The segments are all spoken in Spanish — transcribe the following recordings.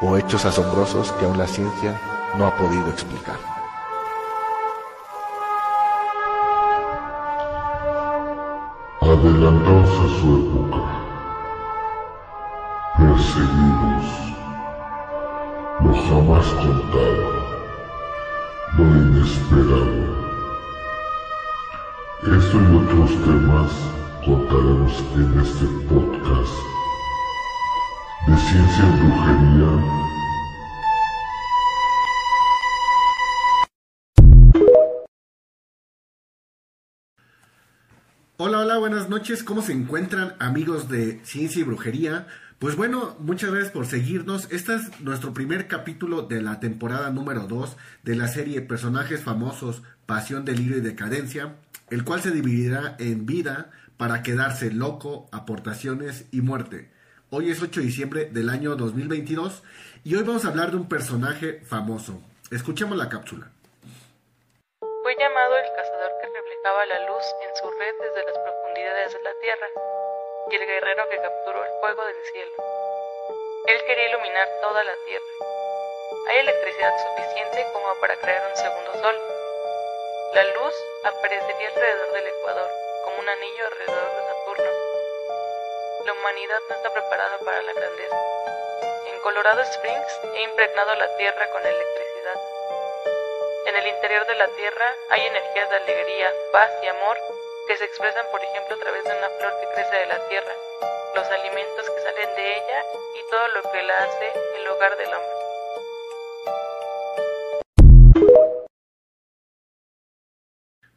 o hechos asombrosos que aún la ciencia no ha podido explicar. Adelantados a su época, perseguidos, lo jamás contado, lo inesperado. Esto y otros temas contaremos en este podcast ciencia Hola, hola, buenas noches. ¿Cómo se encuentran amigos de Ciencia y Brujería? Pues bueno, muchas gracias por seguirnos. Este es nuestro primer capítulo de la temporada número 2 de la serie Personajes Famosos, Pasión, Delirio y Decadencia, el cual se dividirá en vida para quedarse loco, aportaciones y muerte. Hoy es 8 de diciembre del año 2022 y hoy vamos a hablar de un personaje famoso. Escuchemos la cápsula. Fue llamado el cazador que reflejaba la luz en su red desde las profundidades de la tierra y el guerrero que capturó el fuego del cielo. Él quería iluminar toda la tierra. Hay electricidad suficiente como para crear un segundo sol. La luz aparecería alrededor del Ecuador, como un anillo alrededor de. La humanidad no está preparada para la grandeza. En Colorado Springs he impregnado la tierra con electricidad. En el interior de la Tierra hay energías de alegría, paz y amor que se expresan, por ejemplo, a través de una flor que crece de la tierra, los alimentos que salen de ella y todo lo que la hace el hogar del hombre.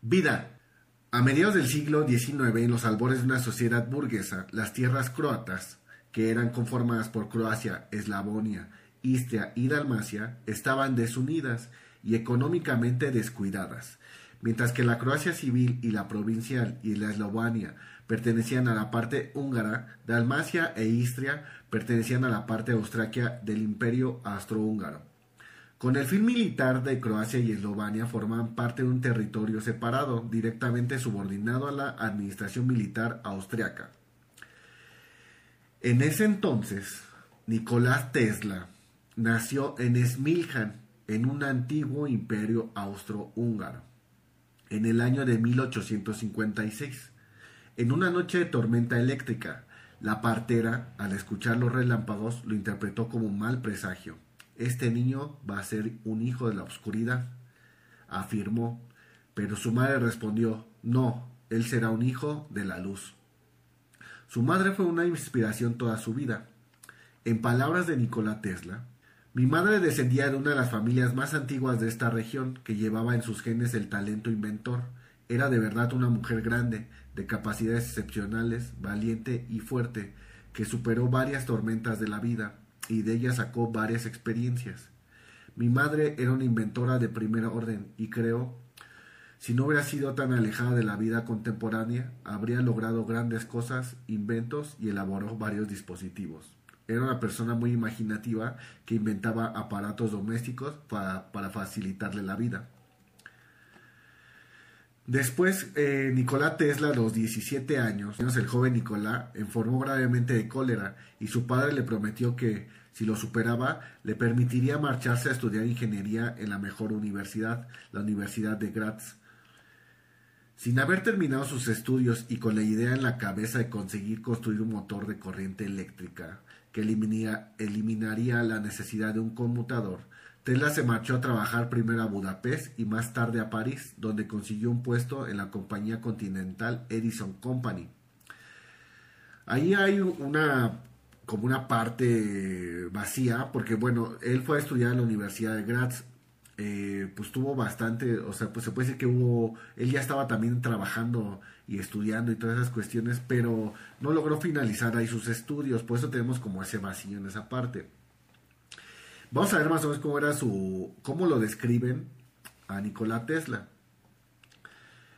Vida. A mediados del siglo XIX, en los albores de una sociedad burguesa, las tierras croatas, que eran conformadas por Croacia, Eslavonia, Istria y Dalmacia, estaban desunidas y económicamente descuidadas, mientras que la Croacia civil y la provincial y la Eslovenia pertenecían a la parte húngara, Dalmacia e Istria pertenecían a la parte austraquia del imperio austrohúngaro. Con el fin militar de Croacia y Eslovenia formaban parte de un territorio separado, directamente subordinado a la administración militar austriaca. En ese entonces, Nicolás Tesla nació en Smiljan, en un antiguo imperio austrohúngaro, en el año de 1856. En una noche de tormenta eléctrica, la partera, al escuchar los relámpagos, lo interpretó como un mal presagio. Este niño va a ser un hijo de la oscuridad, afirmó, pero su madre respondió, no, él será un hijo de la luz. Su madre fue una inspiración toda su vida. En palabras de Nikola Tesla, mi madre descendía de una de las familias más antiguas de esta región que llevaba en sus genes el talento inventor. Era de verdad una mujer grande, de capacidades excepcionales, valiente y fuerte, que superó varias tormentas de la vida y de ella sacó varias experiencias. Mi madre era una inventora de primer orden y creo, si no hubiera sido tan alejada de la vida contemporánea, habría logrado grandes cosas, inventos y elaboró varios dispositivos. Era una persona muy imaginativa que inventaba aparatos domésticos para, para facilitarle la vida. Después, eh, Nicolás Tesla, a los 17 años, el joven Nicolás enfermó gravemente de cólera y su padre le prometió que, si lo superaba, le permitiría marcharse a estudiar ingeniería en la mejor universidad, la Universidad de Graz. Sin haber terminado sus estudios y con la idea en la cabeza de conseguir construir un motor de corriente eléctrica que eliminaría, la necesidad de un conmutador, Tesla se marchó a trabajar primero a Budapest y más tarde a París, donde consiguió un puesto en la compañía continental Edison Company. Ahí hay una como una parte vacía, porque bueno, él fue a estudiar en la Universidad de Graz, eh, pues tuvo bastante, o sea, pues se puede decir que hubo, él ya estaba también trabajando y estudiando y todas esas cuestiones, pero no logró finalizar ahí sus estudios, por eso tenemos como ese vacío en esa parte. Vamos a ver más o menos cómo era su, cómo lo describen a Nikola Tesla.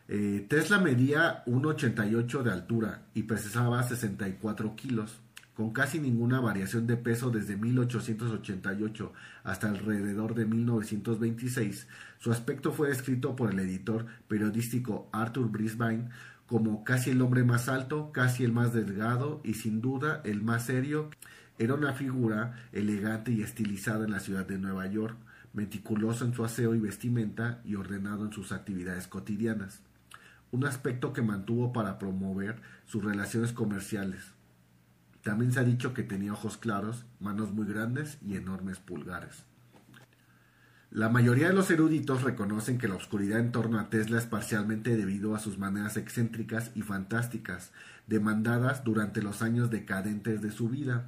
Eh, Tesla medía 1,88 de altura y pesaba 64 kilos, con casi ninguna variación de peso desde 1888 hasta alrededor de 1926. Su aspecto fue descrito por el editor periodístico Arthur Brisbane como casi el hombre más alto, casi el más delgado y sin duda el más serio. Era una figura elegante y estilizada en la ciudad de Nueva York, meticuloso en su aseo y vestimenta y ordenado en sus actividades cotidianas un aspecto que mantuvo para promover sus relaciones comerciales. También se ha dicho que tenía ojos claros, manos muy grandes y enormes pulgares. La mayoría de los eruditos reconocen que la oscuridad en torno a Tesla es parcialmente debido a sus maneras excéntricas y fantásticas, demandadas durante los años decadentes de su vida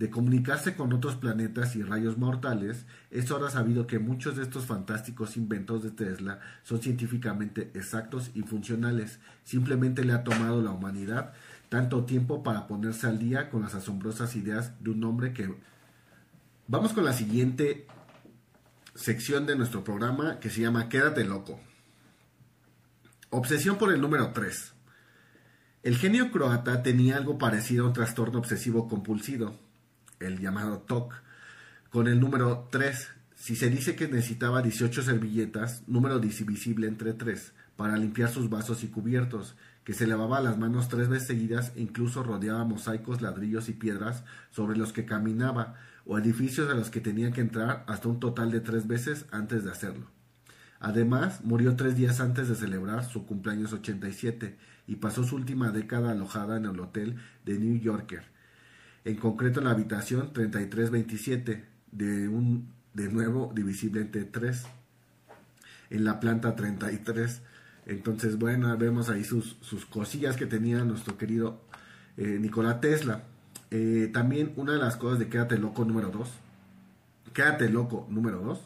de comunicarse con otros planetas y rayos mortales, es ahora sabido que muchos de estos fantásticos inventos de Tesla son científicamente exactos y funcionales. Simplemente le ha tomado la humanidad tanto tiempo para ponerse al día con las asombrosas ideas de un hombre que... Vamos con la siguiente sección de nuestro programa que se llama Quédate loco. Obsesión por el número 3. El genio croata tenía algo parecido a un trastorno obsesivo compulsivo el llamado TOC, con el número 3. Si se dice que necesitaba 18 servilletas, número divisible entre 3, para limpiar sus vasos y cubiertos, que se lavaba las manos tres veces seguidas e incluso rodeaba mosaicos, ladrillos y piedras sobre los que caminaba, o edificios a los que tenía que entrar hasta un total de tres veces antes de hacerlo. Además, murió tres días antes de celebrar su cumpleaños 87 y pasó su última década alojada en el hotel de New Yorker, en concreto en la habitación 3327 de un de nuevo divisible entre 3 en la planta 33 entonces bueno vemos ahí sus, sus cosillas que tenía nuestro querido eh, Nikola Tesla eh, también una de las cosas de quédate loco número 2 quédate loco número 2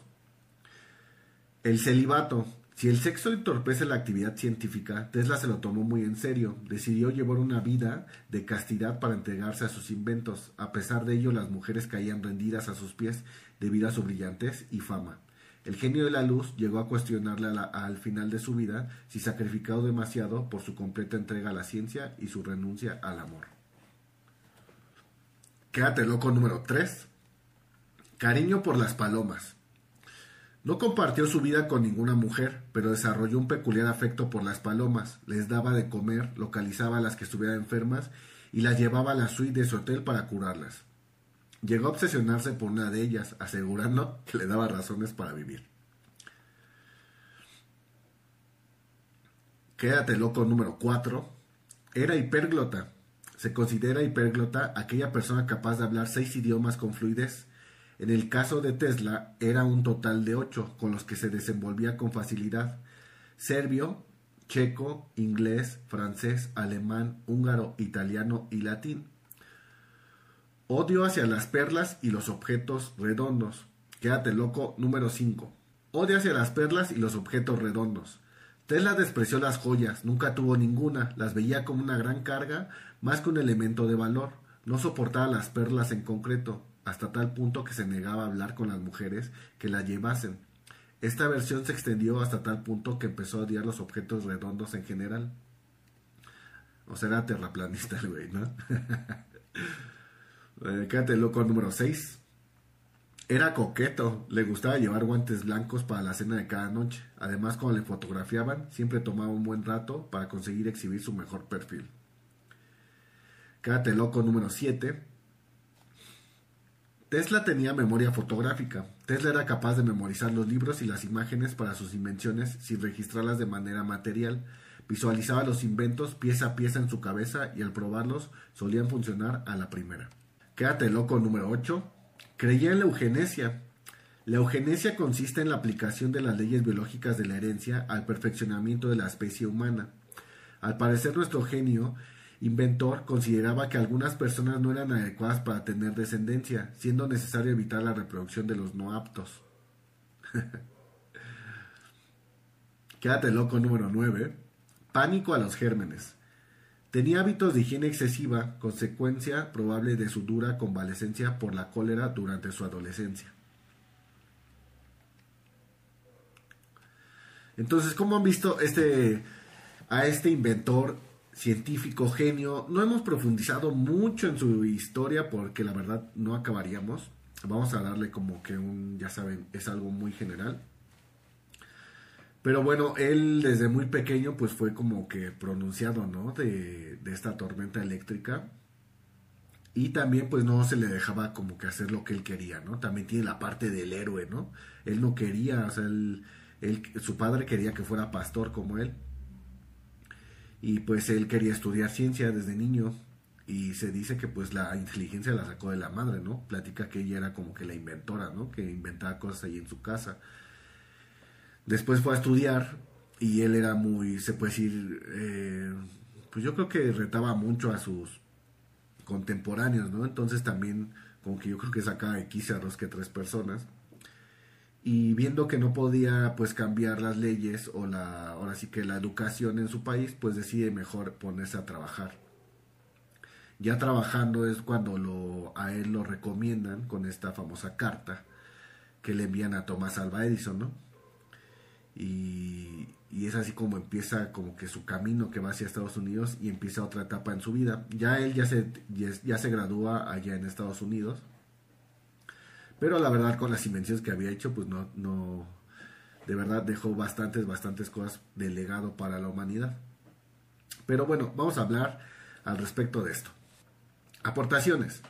el celibato si el sexo entorpece la actividad científica, Tesla se lo tomó muy en serio. Decidió llevar una vida de castidad para entregarse a sus inventos. A pesar de ello, las mujeres caían rendidas a sus pies debido a su brillantez y fama. El genio de la luz llegó a cuestionarle al final de su vida si sacrificado demasiado por su completa entrega a la ciencia y su renuncia al amor. Quédate loco número 3. Cariño por las palomas. No compartió su vida con ninguna mujer, pero desarrolló un peculiar afecto por las palomas, les daba de comer, localizaba a las que estuvieran enfermas y las llevaba a la suite de su hotel para curarlas. Llegó a obsesionarse por una de ellas, asegurando que le daba razones para vivir. Quédate loco número 4. Era hiperglota. Se considera hiperglota aquella persona capaz de hablar seis idiomas con fluidez en el caso de Tesla era un total de ocho, con los que se desenvolvía con facilidad. Serbio, checo, inglés, francés, alemán, húngaro, italiano y latín. Odio hacia las perlas y los objetos redondos. Quédate loco número 5. Odio hacia las perlas y los objetos redondos. Tesla despreció las joyas, nunca tuvo ninguna, las veía como una gran carga, más que un elemento de valor. No soportaba las perlas en concreto, hasta tal punto que se negaba a hablar con las mujeres que la llevasen. Esta versión se extendió hasta tal punto que empezó a odiar los objetos redondos en general. O sea, era terraplanista el güey, ¿no? eh, quédate loco número 6. Era coqueto, le gustaba llevar guantes blancos para la cena de cada noche. Además, cuando le fotografiaban, siempre tomaba un buen rato para conseguir exhibir su mejor perfil. Quédate loco número 7. Tesla tenía memoria fotográfica. Tesla era capaz de memorizar los libros y las imágenes para sus invenciones sin registrarlas de manera material. Visualizaba los inventos pieza a pieza en su cabeza y al probarlos solían funcionar a la primera. Quédate loco número 8. Creía en la eugenesia. La eugenesia consiste en la aplicación de las leyes biológicas de la herencia al perfeccionamiento de la especie humana. Al parecer nuestro genio inventor consideraba que algunas personas no eran adecuadas para tener descendencia, siendo necesario evitar la reproducción de los no aptos. Quédate loco número 9. Pánico a los gérmenes. Tenía hábitos de higiene excesiva, consecuencia probable de su dura convalecencia por la cólera durante su adolescencia. Entonces, ¿cómo han visto este, a este inventor, científico, genio? No hemos profundizado mucho en su historia porque la verdad no acabaríamos. Vamos a darle como que un, ya saben, es algo muy general. Pero bueno, él desde muy pequeño pues fue como que pronunciado, ¿no? De, de esta tormenta eléctrica. Y también pues no se le dejaba como que hacer lo que él quería, ¿no? También tiene la parte del héroe, ¿no? Él no quería, o sea, él, su padre quería que fuera pastor como él. Y pues él quería estudiar ciencia desde niño. Y se dice que pues la inteligencia la sacó de la madre, ¿no? Platica que ella era como que la inventora, ¿no? Que inventaba cosas ahí en su casa. Después fue a estudiar y él era muy, se puede decir, eh, pues yo creo que retaba mucho a sus contemporáneos, ¿no? Entonces también como que yo creo que sacaba de arroz que tres personas. Y viendo que no podía pues cambiar las leyes o la, ahora sí que la educación en su país, pues decide mejor ponerse a trabajar. Ya trabajando es cuando lo, a él lo recomiendan con esta famosa carta que le envían a Tomás Alba Edison, ¿no? Y, es así como empieza como que su camino que va hacia Estados Unidos y empieza otra etapa en su vida. Ya él ya se, ya, se gradúa allá en Estados Unidos, pero la verdad con las invenciones que había hecho, pues no, no, de verdad dejó bastantes, bastantes cosas de legado para la humanidad. Pero bueno, vamos a hablar al respecto de esto. Aportaciones.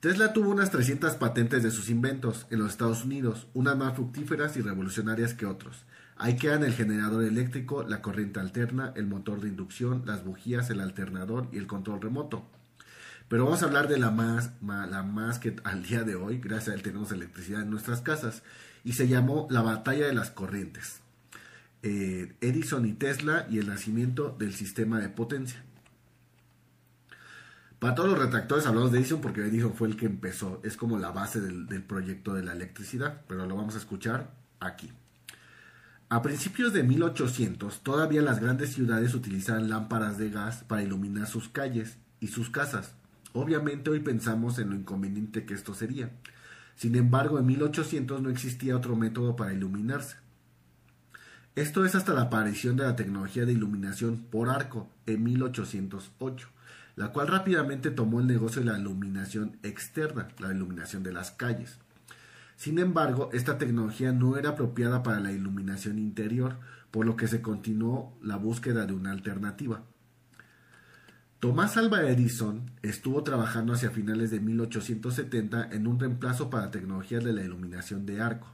Tesla tuvo unas 300 patentes de sus inventos en los Estados Unidos, unas más fructíferas y revolucionarias que otros. Ahí quedan el generador eléctrico, la corriente alterna, el motor de inducción, las bujías, el alternador y el control remoto. Pero vamos a hablar de la más, la más que al día de hoy, gracias a él tenemos electricidad en nuestras casas, y se llamó la batalla de las corrientes. Eh, Edison y Tesla y el nacimiento del sistema de potencia. Para todos los retractores hablamos de Edison porque Edison fue el que empezó, es como la base del proyecto de la electricidad, pero lo vamos a escuchar aquí. A principios de 1800, todavía las grandes ciudades utilizaban lámparas de gas para iluminar sus calles y sus casas. Obviamente hoy pensamos en lo inconveniente que esto sería. Sin embargo, en 1800 no existía otro método para iluminarse. Esto es hasta la aparición de la tecnología de iluminación por arco en 1808, la cual rápidamente tomó el negocio de la iluminación externa, la iluminación de las calles. Sin embargo, esta tecnología no era apropiada para la iluminación interior, por lo que se continuó la búsqueda de una alternativa. Tomás Alva Edison estuvo trabajando hacia finales de 1870 en un reemplazo para tecnologías de la iluminación de arco.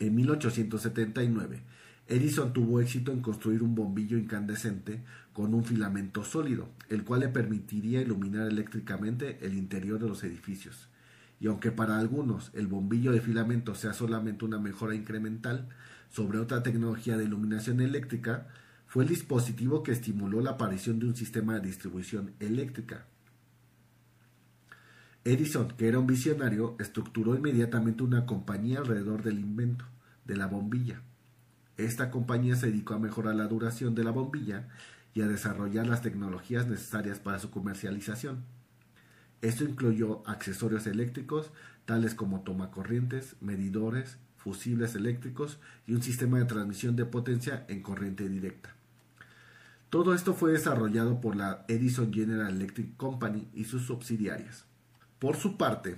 En 1879, Edison tuvo éxito en construir un bombillo incandescente con un filamento sólido, el cual le permitiría iluminar eléctricamente el interior de los edificios y aunque para algunos el bombillo de filamento sea solamente una mejora incremental sobre otra tecnología de iluminación eléctrica, fue el dispositivo que estimuló la aparición de un sistema de distribución eléctrica. Edison, que era un visionario, estructuró inmediatamente una compañía alrededor del invento de la bombilla. Esta compañía se dedicó a mejorar la duración de la bombilla y a desarrollar las tecnologías necesarias para su comercialización. Esto incluyó accesorios eléctricos tales como tomacorrientes, medidores, fusibles eléctricos y un sistema de transmisión de potencia en corriente directa. Todo esto fue desarrollado por la Edison General Electric Company y sus subsidiarias. Por su parte,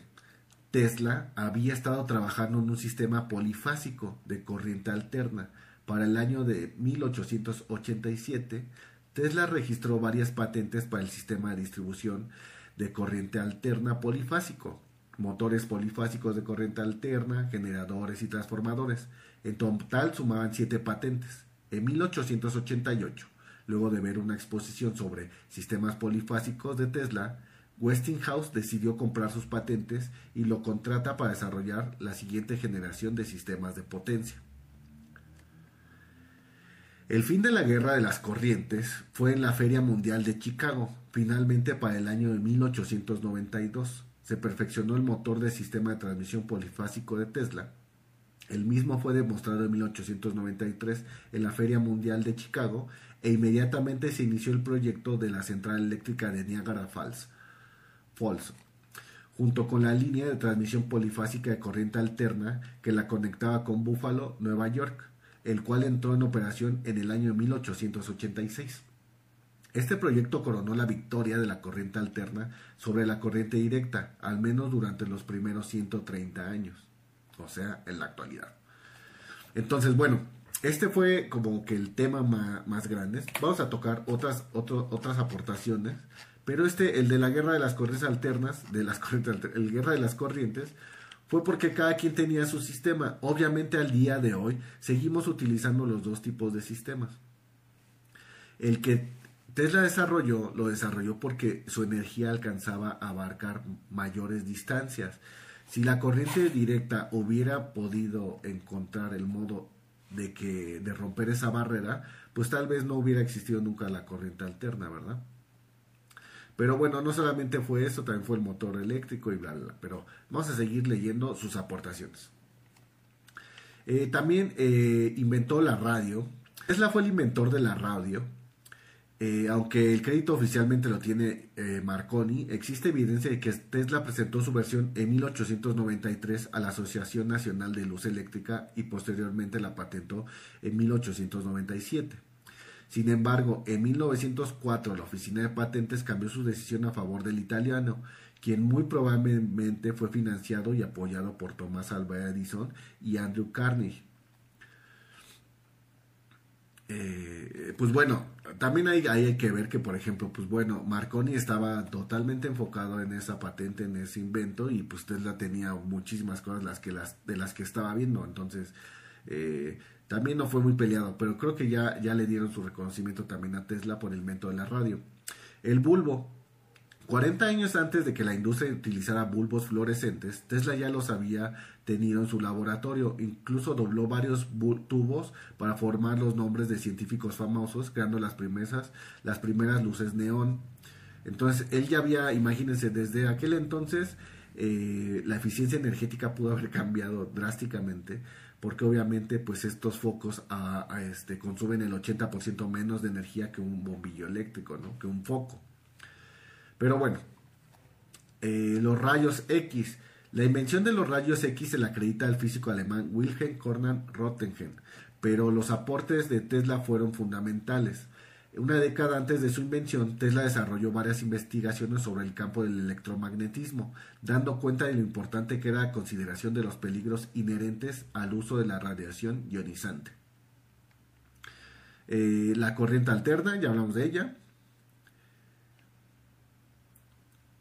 Tesla había estado trabajando en un sistema polifásico de corriente alterna. Para el año de 1887, Tesla registró varias patentes para el sistema de distribución de corriente alterna polifásico, motores polifásicos de corriente alterna, generadores y transformadores. En total sumaban siete patentes. En 1888, luego de ver una exposición sobre sistemas polifásicos de Tesla, Westinghouse decidió comprar sus patentes y lo contrata para desarrollar la siguiente generación de sistemas de potencia. El fin de la guerra de las corrientes fue en la Feria Mundial de Chicago, finalmente para el año de 1892. Se perfeccionó el motor de sistema de transmisión polifásico de Tesla. El mismo fue demostrado en 1893 en la Feria Mundial de Chicago e inmediatamente se inició el proyecto de la central eléctrica de Niagara Falls, Falls junto con la línea de transmisión polifásica de corriente alterna que la conectaba con Buffalo, Nueva York. el cual entró en operación en el año 1886. Este proyecto coronó la victoria de la corriente alterna sobre la corriente directa, al menos durante los primeros 130 años, o sea, en la actualidad. Entonces, bueno, este fue como que el tema más, grande. Vamos a tocar otras, otras aportaciones, pero este, el de la guerra de las corrientes alternas, de las corrientes, el guerra de las corrientes, fue porque cada quien tenía su sistema. Obviamente al día de hoy seguimos utilizando los dos tipos de sistemas. El que Tesla desarrolló, lo desarrolló porque su energía alcanzaba a abarcar mayores distancias. Si la corriente directa hubiera podido encontrar el modo de que de romper esa barrera, pues tal vez no hubiera existido nunca la corriente alterna, ¿verdad? Pero bueno, no solamente fue eso, también fue el motor eléctrico y bla, bla, bla. Pero vamos a seguir leyendo sus aportaciones. Eh, también eh, inventó la radio. Tesla fue el inventor de la radio. Eh, aunque el crédito oficialmente lo tiene Marconi, existe evidencia de que Tesla presentó su versión en 1893 a la Asociación Nacional de Luz Eléctrica y posteriormente la patentó en 1897. Sin embargo, en 1904 la Oficina de Patentes cambió su decisión a favor del italiano, quien muy probablemente fue financiado y apoyado por Thomas Alva Edison y Andrew Carnegie. Eh, pues bueno, también hay, hay, que ver que, por ejemplo, pues bueno, Marconi estaba totalmente enfocado en esa patente, en ese invento, y pues Tesla tenía muchísimas cosas las que las, de las que estaba viendo. Entonces, eh, también no fue muy peleado, pero creo que ya, ya le dieron su reconocimiento también a Tesla por el invento de la radio. El bulbo. 40 años antes de que la industria utilizara bulbos fluorescentes, Tesla ya los había tenido en su laboratorio. Incluso dobló varios tubos para formar los nombres de científicos famosos, creando las primeras, las primeras luces neón. Entonces, él ya había, imagínense, desde aquel entonces eh, la eficiencia energética pudo haber cambiado drásticamente porque obviamente pues estos focos a, este, consumen el 80% menos de energía que un bombillo eléctrico, ¿no? que un foco. Pero bueno, eh, los rayos X. La invención de los rayos X se la acredita al físico alemán Wilhelm Conrad Roentgen, pero los aportes de Tesla fueron fundamentales. Una década antes de su invención, Tesla desarrolló varias investigaciones sobre el campo del electromagnetismo, dando cuenta de lo importante que era la consideración de los peligros inherentes al uso de la radiación ionizante. Eh, la corriente alterna, ya hablamos de ella.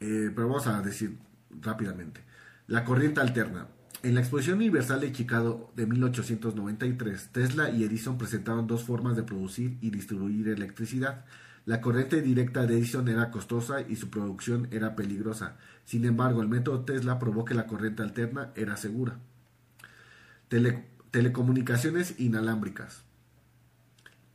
Eh, pero vamos a decir rápidamente. La corriente alterna. En la Exposición Universal de Chicago de 1893, Tesla y Edison presentaron dos formas de producir y distribuir electricidad. La corriente directa de Edison era costosa y su producción era peligrosa. Sin embargo, el método Tesla probó que la corriente alterna era segura. telecomunicaciones inalámbricas.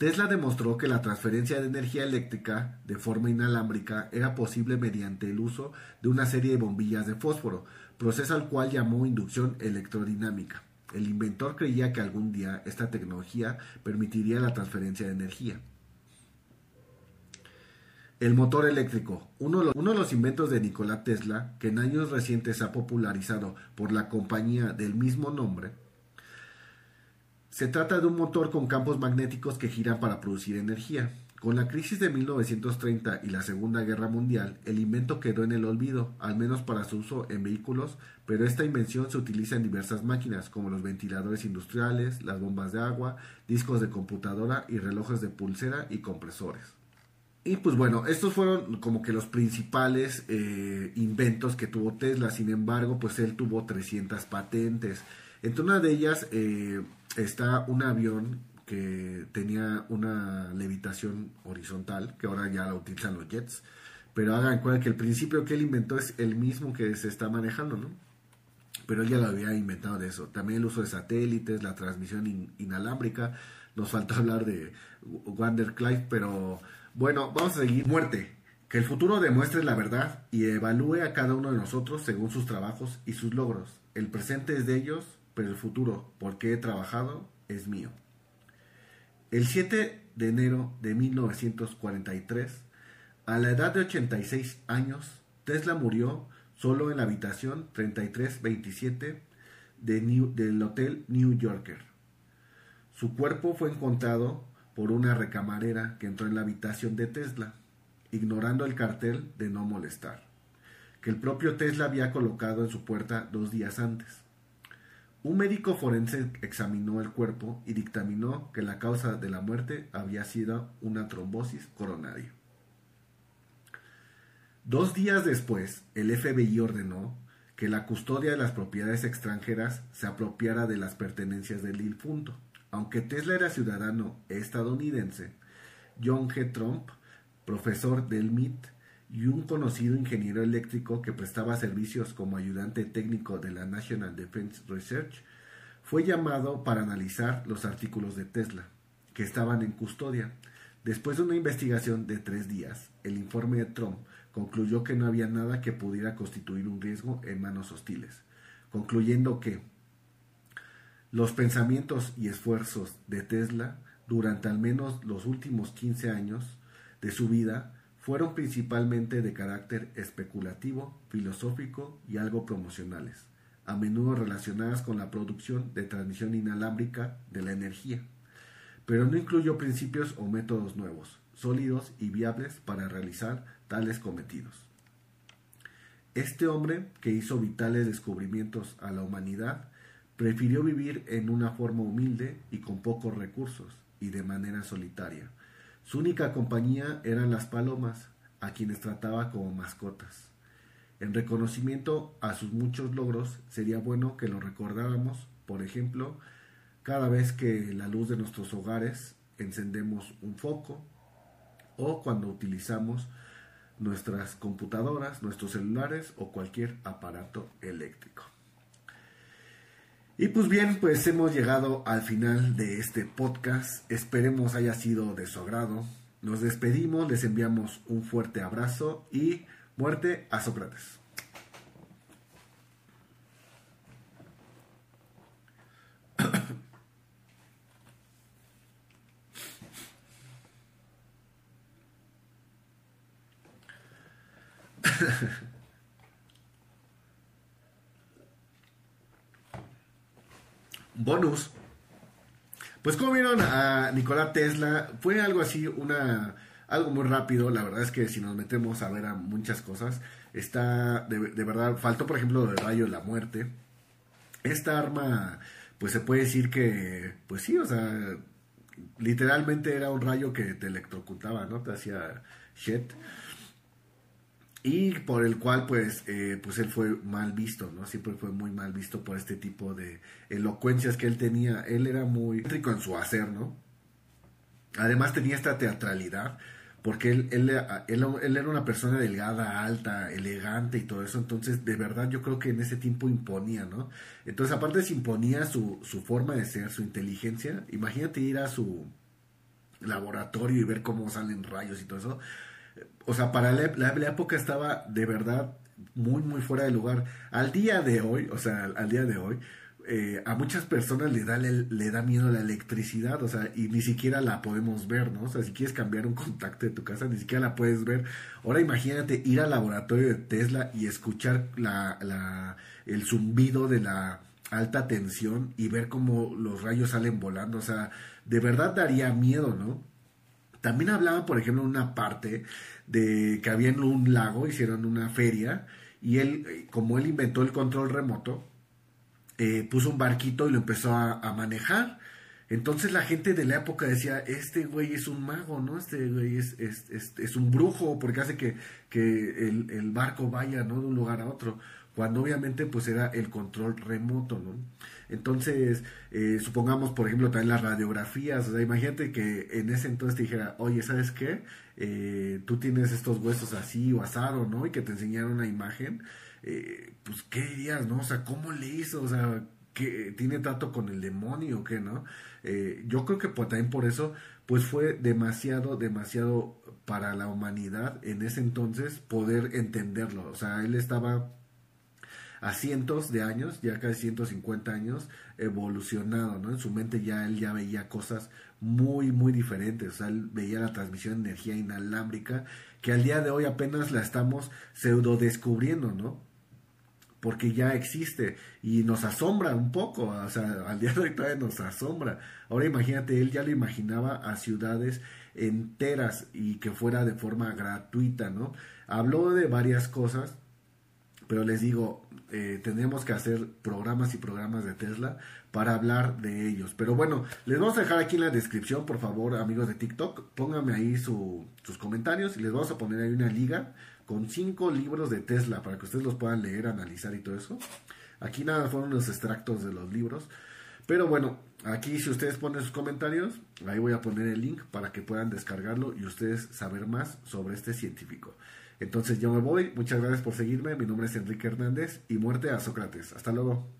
Tesla demostró que la transferencia de energía eléctrica de forma inalámbrica era posible mediante el uso de una serie de bombillas de fósforo, proceso al cual llamó inducción electrodinámica. El inventor creía que algún día esta tecnología permitiría la transferencia de energía. El motor eléctrico, uno de, los, inventos de Nikola Tesla, que en años recientes se ha popularizado por la compañía del mismo nombre, se trata de un motor con campos magnéticos que giran para producir energía. Con la crisis de 1930 y la Segunda Guerra Mundial, el invento quedó en el olvido, al menos para su uso en vehículos, pero esta invención se utiliza en diversas máquinas, como los ventiladores industriales, las bombas de agua, discos de computadora y relojes de pulsera y compresores. Y pues bueno, estos fueron como que los principales eh, inventos que tuvo Tesla, sin embargo, pues él tuvo 300 patentes. Entre una de ellas eh, está un avión que tenía una levitación horizontal, que ahora ya la utilizan los jets, pero hagan cuenta que el principio que él inventó es el mismo que se está manejando, ¿no? Pero él ya lo había inventado de eso. También el uso de satélites, la transmisión inalámbrica. Nos falta hablar de Wander Clive, pero bueno, vamos a seguir. Muerte. Que el futuro demuestre la verdad y evalúe a cada uno de nosotros según sus trabajos y sus logros. El presente es de ellos, pero el futuro, porque he trabajado, es mío. El 7 de enero de 1943, a la edad de 86 años, Tesla murió solo en la habitación 3327 de del Hotel New Yorker. Su cuerpo fue encontrado por una recamarera que entró en la habitación de Tesla, ignorando el cartel de no molestar, que el propio Tesla había colocado en su puerta dos días antes. Un médico forense examinó el cuerpo y dictaminó que la causa de la muerte había sido una trombosis coronaria. Dos días después, el FBI ordenó que la custodia de las propiedades extranjeras se apropiara de las pertenencias del difunto. Aunque Tesla era ciudadano estadounidense, John G. Trump, profesor del MIT y un conocido ingeniero eléctrico que prestaba servicios como ayudante técnico de la National Defense Research, fue llamado para analizar los artículos de Tesla, que estaban en custodia. Después de una investigación de tres días, el informe de Trump concluyó que no había nada que pudiera constituir un riesgo en manos hostiles, concluyendo que los pensamientos y esfuerzos de Tesla durante al menos los últimos 15 años de su vida fueron principalmente de carácter especulativo, filosófico y algo promocionales, a menudo relacionadas con la producción de transmisión inalámbrica de la energía, pero no incluyó principios o métodos nuevos, sólidos y viables para realizar tales cometidos. Este hombre, que hizo vitales descubrimientos a la humanidad, prefirió vivir en una forma humilde y con pocos recursos, y de manera solitaria. Su única compañía eran las palomas, a quienes trataba como mascotas. En reconocimiento a sus muchos logros, sería bueno que lo recordáramos, por ejemplo, cada vez que la luz de nuestros hogares encendemos un foco o cuando utilizamos nuestras computadoras, nuestros celulares o cualquier aparato eléctrico. Y pues bien, pues hemos llegado al final de este podcast. Esperemos haya sido de su agrado. Nos despedimos, les enviamos un fuerte abrazo y muerte a Sócrates. Bonus. Pues como vieron a Nikola Tesla, fue algo así, una algo muy rápido. La verdad es que si nos metemos a ver a muchas cosas, está de, de verdad, faltó por ejemplo el rayo de la muerte. Esta arma, pues se puede decir que, pues sí, o sea, literalmente era un rayo que te electrocutaba, ¿no? Te hacía shit y por el cual pues eh, pues él fue mal visto no siempre fue muy mal visto por este tipo de elocuencias que él tenía. Él era muy rico en su hacer no además tenía esta teatralidad porque él, él, él, era una persona delgada, alta, elegante y todo eso, entonces de verdad yo creo que en ese tiempo imponía, ¿no? Entonces aparte se imponía su, su forma de ser, su inteligencia, imagínate ir a su laboratorio y ver cómo salen rayos y todo eso, o sea, para la, época estaba de verdad muy, muy fuera de lugar. Al día de hoy, o sea, al, día de hoy, eh, a muchas personas le da, le, da miedo la electricidad, o sea, y ni siquiera la podemos ver, ¿no? O sea, si quieres cambiar un contacto de tu casa, ni siquiera la puedes ver. Ahora imagínate ir al laboratorio de Tesla y escuchar la, la, el zumbido de la alta tensión y ver cómo los rayos salen volando, o sea, de verdad daría miedo, ¿no? También hablaba, por ejemplo, una parte de que había en un lago, hicieron una feria, y él, como él inventó el control remoto, eh, puso un barquito y lo empezó a, manejar. Entonces la gente de la época decía, este güey es un mago, ¿no? Este güey es, es, es, un brujo porque hace que, que el, el, barco vaya, ¿no? De un lugar a otro cuando obviamente pues era el control remoto, ¿no? Entonces, eh, supongamos, por ejemplo, también las radiografías, o sea, imagínate que en ese entonces te dijera, oye, ¿sabes qué? Eh, tú tienes estos huesos así o asado, ¿no? Y que te enseñaron una imagen, eh, pues, ¿qué dirías, no? O sea, ¿cómo le hizo? O sea, que tiene trato con el demonio o qué, ¿no? Yo creo que pues, también por eso, pues fue demasiado, demasiado para la humanidad en ese entonces poder entenderlo. O sea, él estaba a cientos de años, ya casi 150 años, evolucionado, ¿no? En su mente ya él ya veía cosas muy, muy diferentes, o sea, él veía la transmisión de energía inalámbrica, que al día de hoy apenas la estamos pseudo descubriendo, ¿no? Porque ya existe y nos asombra un poco, o sea, al día de hoy todavía nos asombra. Ahora imagínate, él ya lo imaginaba a ciudades enteras y que fuera de forma gratuita, ¿no? Habló de varias cosas, pero les digo, eh, que hacer programas y programas de Tesla para hablar de ellos. Pero bueno, les vamos a dejar aquí en la descripción, por favor, amigos de TikTok, pónganme ahí sus comentarios y les vamos a poner ahí una liga con cinco libros de Tesla para que ustedes los puedan leer, analizar y todo eso. Aquí nada fueron los extractos de los libros. Pero bueno, aquí si ustedes ponen sus comentarios, ahí voy a poner el link para que puedan descargarlo y ustedes saber más sobre este científico. Entonces yo me voy, muchas gracias por seguirme, mi nombre es Enrique Hernández y muerte a Sócrates. Hasta luego.